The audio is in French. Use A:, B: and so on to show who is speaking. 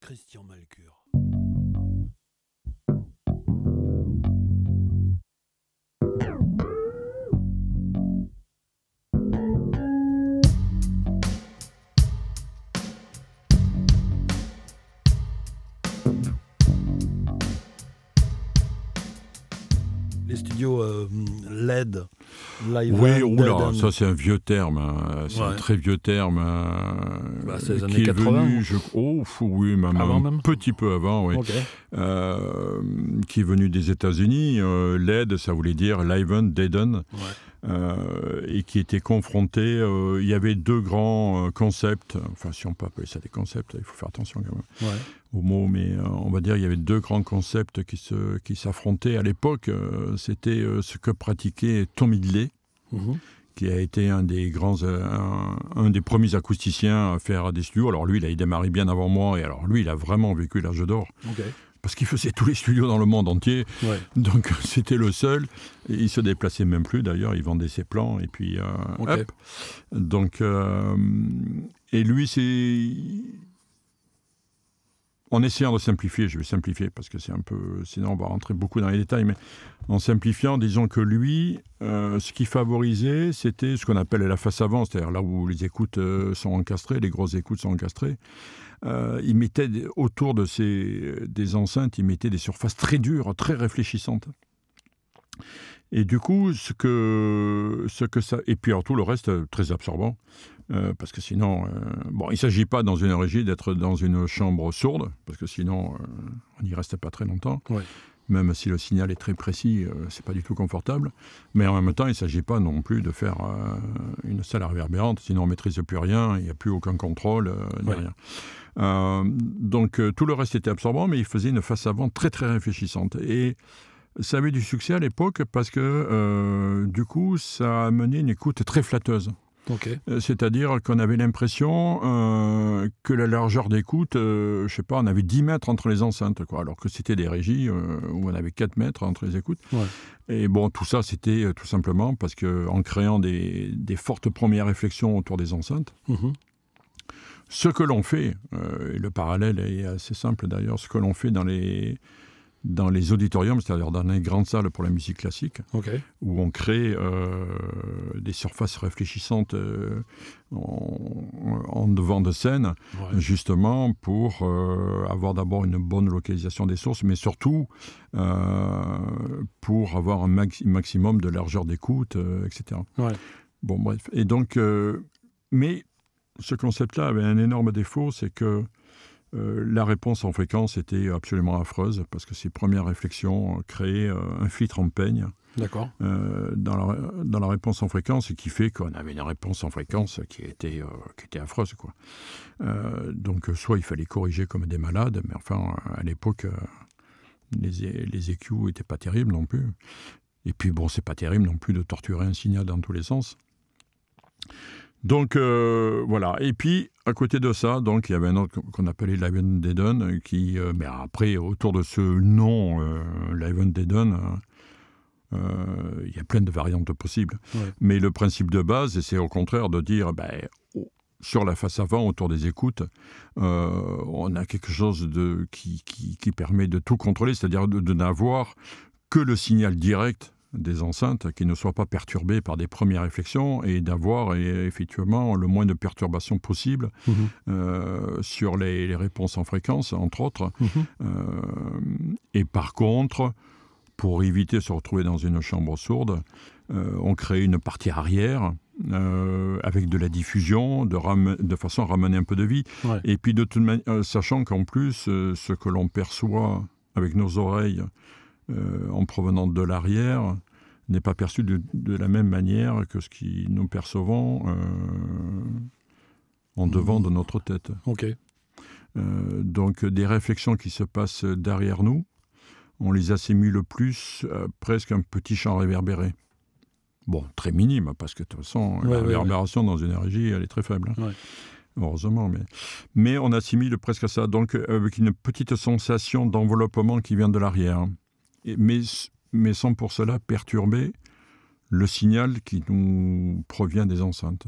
A: Christian Malcure. Les studios euh, LED, live.
B: Oui,
A: and
B: oula, ça c'est un vieux terme, hein. c'est un très vieux terme. euh,
A: Bah, c'est les
B: qui
A: années
B: est
A: 80,
B: venu,
A: ou-
B: je- oh, fou, oui, même
A: Avant
B: un
A: même
B: petit peu avant, oui. Euh, qui est venu des États-Unis. Euh, LED, ça voulait dire Liven, Deaden,
A: Ouais.
B: Euh, et qui était confronté. euh, il y avait deux grands euh, concepts, enfin, si on peut appeler ça des concepts, il faut faire attention quand même
A: Ouais.
B: au mot, mais on va dire il y avait deux grands concepts qui se qui s'affrontaient à l'époque. C'était ce que pratiquait Tom Idley,
A: Mhm.
B: qui a été un des grands, un, un des premiers acousticiens à faire des studios. Alors lui, il a démarré bien avant moi, et alors lui, il a vraiment vécu l'âge d'or. Parce qu'il faisait tous les studios dans le monde entier.
A: Ouais.
B: Donc c'était le seul. Et il se déplaçait même plus d'ailleurs. Il vendait ses plans et puis euh, hop. Donc euh, et lui c'est en essayant de simplifier, je vais simplifier parce que c'est un peu, sinon on va rentrer beaucoup dans les détails, mais en simplifiant, disons que lui, euh, ce qui favorisait, c'était ce qu'on appelle la face avant, c'est-à-dire là où les écoutes sont encastrées, les grosses écoutes sont encastrées. Euh, il mettait autour de ces, des enceintes, il mettait des surfaces très dures, très réfléchissantes. Et du coup, ce que, ce que ça. Et puis alors tout le reste, euh, très absorbant. euh, parce que sinon, bon, il ne s'agit pas dans une régie d'être dans une chambre sourde, parce que sinon, on n'y reste pas très longtemps. Même si le signal est très précis, euh, c'est pas du tout confortable. Mais en même temps, il ne s'agit pas non plus de faire euh, une salle réverbérante, sinon on ne maîtrise plus rien, il n'y a plus aucun contrôle, euh, ni
A: Ouais.
B: rien. Euh, donc euh, tout le reste était absorbant, mais il faisait une face avant très très réfléchissante. Et ça avait du succès à l'époque parce que euh, du coup, ça a mené une écoute très flatteuse. Euh, C'est-à-dire qu'on avait l'impression euh, que la largeur d'écoute, euh, je sais pas, on avait 10 mètres entre les enceintes, quoi, alors que c'était des régies euh, où on avait 4 mètres entre les écoutes.
A: Ouais.
B: Et bon, tout ça, c'était tout simplement parce qu'en créant des, des fortes premières réflexions autour des enceintes,
A: Mhm.
B: ce que l'on fait, et le parallèle est assez simple d'ailleurs, ce que l'on fait dans les, dans les auditoriums, c'est-à-dire dans les grandes salles pour la musique classique, où on crée euh, des surfaces réfléchissantes euh, en, en devant de scène,
A: Ouais.
B: justement pour euh, avoir d'abord une bonne localisation des sources, mais surtout pour avoir un maxi- maximum de largeur d'écoute, etc.
A: Ouais.
B: Bon, bref. Et donc, mais ce concept-là avait un énorme défaut, c'est que euh, la réponse en fréquence était absolument affreuse, parce que ces premières réflexions euh, créaient euh, un filtre en peigne
A: D'accord.
B: euh, dans, la, dans la réponse en fréquence, et qui fait qu'on avait une réponse en fréquence qui était, euh, qui était affreuse. Quoi. Donc, soit il fallait corriger comme des malades, mais enfin, à l'époque, les, les EQ n'étaient pas terribles non plus. Et puis, bon, c'est pas terrible non plus de torturer un signal dans tous les sens. Donc, euh, voilà. Et puis, à côté de ça, donc, il y avait un autre qu'on appelait Liven Deden, qui, euh, mais après, autour de ce nom, euh, Liven Deden, euh, euh, il y a plein de variantes possibles.
A: Ouais.
B: Mais le principe de base, c'est au contraire de dire, ben, sur la face avant, autour des écoutes, euh, on a quelque chose de, qui, qui- qui permet de tout contrôler, c'est-à-dire de, de n'avoir que le signal direct des enceintes qui ne soit pas perturbé par des premières réflexions et d'avoir effectivement le moins de perturbations possible
A: Mhm.
B: euh, sur les, les réponses en fréquence, entre autres.
A: Mhm.
B: Euh, et par contre, pour éviter de se retrouver dans une chambre sourde, euh, on crée une partie arrière euh, avec de la diffusion, de, ram- de façon à ramener un peu de vie.
A: Ouais.
B: Et puis, de toute manière, sachant qu'en plus, euh, ce que l'on perçoit avec nos oreilles euh, en provenant de l'arrière n'est pas perçu de, de la même manière que ce que nous percevons euh, en devant de notre tête.
A: Ok.
B: Euh, donc des réflexions qui se passent derrière nous, on les assimile plus à presque un petit champ réverbéré. Bon, très minime, parce que de toute façon,
A: Ouais,
B: la
A: ouais,
B: réverbération dans une régie, elle est très faible. hein. Heureusement, mais... mais on assimile presque à ça. Donc avec une petite sensation d'enveloppement qui vient de l'arrière. Mais sans pour cela perturber le signal qui nous provient des enceintes.